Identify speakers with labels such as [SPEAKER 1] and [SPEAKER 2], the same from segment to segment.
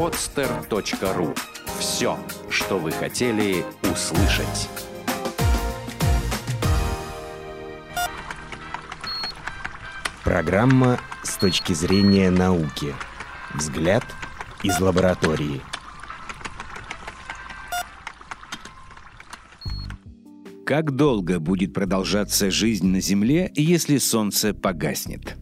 [SPEAKER 1] podster.ru. Все, что вы хотели услышать.
[SPEAKER 2] Программа с точки зрения науки. Взгляд из лаборатории. Как долго будет продолжаться жизнь на Земле, если Солнце погаснет?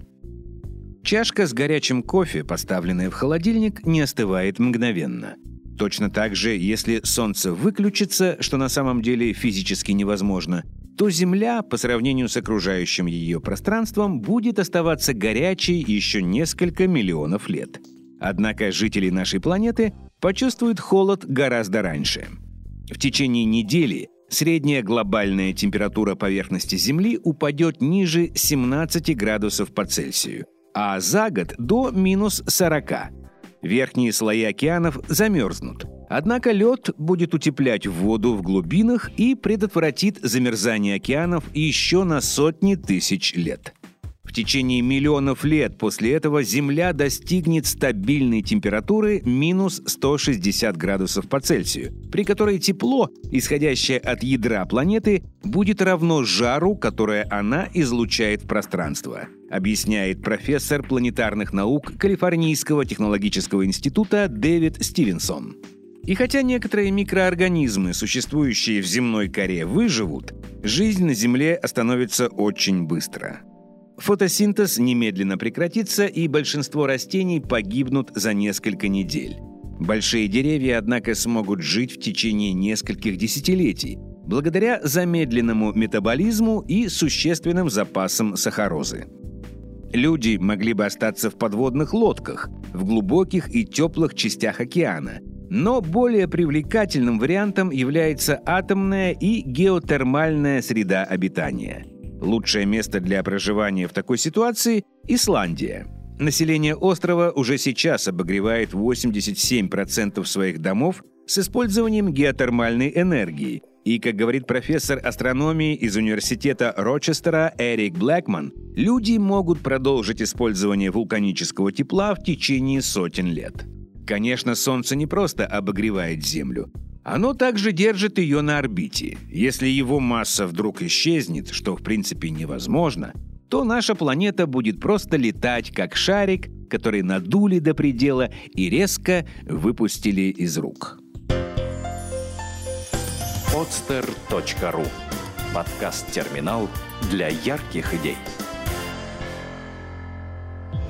[SPEAKER 2] Чашка с горячим кофе, поставленная в холодильник, не остывает мгновенно. Точно так же, если Солнце выключится, что на самом деле физически невозможно, то Земля, по сравнению с окружающим ее пространством, будет оставаться горячей еще несколько миллионов лет. Однако жители нашей планеты почувствуют холод гораздо раньше. В течение недели средняя глобальная температура поверхности Земли упадет ниже 17 градусов по Цельсию – а за год до минус 40. Верхние слои океанов замерзнут. Однако лед будет утеплять воду в глубинах и предотвратит замерзание океанов еще на сотни тысяч лет. В течение миллионов лет после этого Земля достигнет стабильной температуры минус 160 градусов по Цельсию, при которой тепло, исходящее от ядра планеты, будет равно жару, которое она излучает в пространство, объясняет профессор планетарных наук Калифорнийского технологического института Дэвид Стивенсон. И хотя некоторые микроорганизмы, существующие в земной коре, выживут, жизнь на Земле остановится очень быстро – Фотосинтез немедленно прекратится, и большинство растений погибнут за несколько недель. Большие деревья, однако, смогут жить в течение нескольких десятилетий, благодаря замедленному метаболизму и существенным запасам сахарозы. Люди могли бы остаться в подводных лодках, в глубоких и теплых частях океана, но более привлекательным вариантом является атомная и геотермальная среда обитания – Лучшее место для проживания в такой ситуации – Исландия. Население острова уже сейчас обогревает 87% своих домов с использованием геотермальной энергии. И, как говорит профессор астрономии из университета Рочестера Эрик Блэкман, люди могут продолжить использование вулканического тепла в течение сотен лет. Конечно, Солнце не просто обогревает Землю. Оно также держит ее на орбите. Если его масса вдруг исчезнет, что в принципе невозможно, то наша планета будет просто летать как шарик, который надули до предела и резко выпустили из рук.
[SPEAKER 1] podster.ru Подкаст-терминал для ярких идей.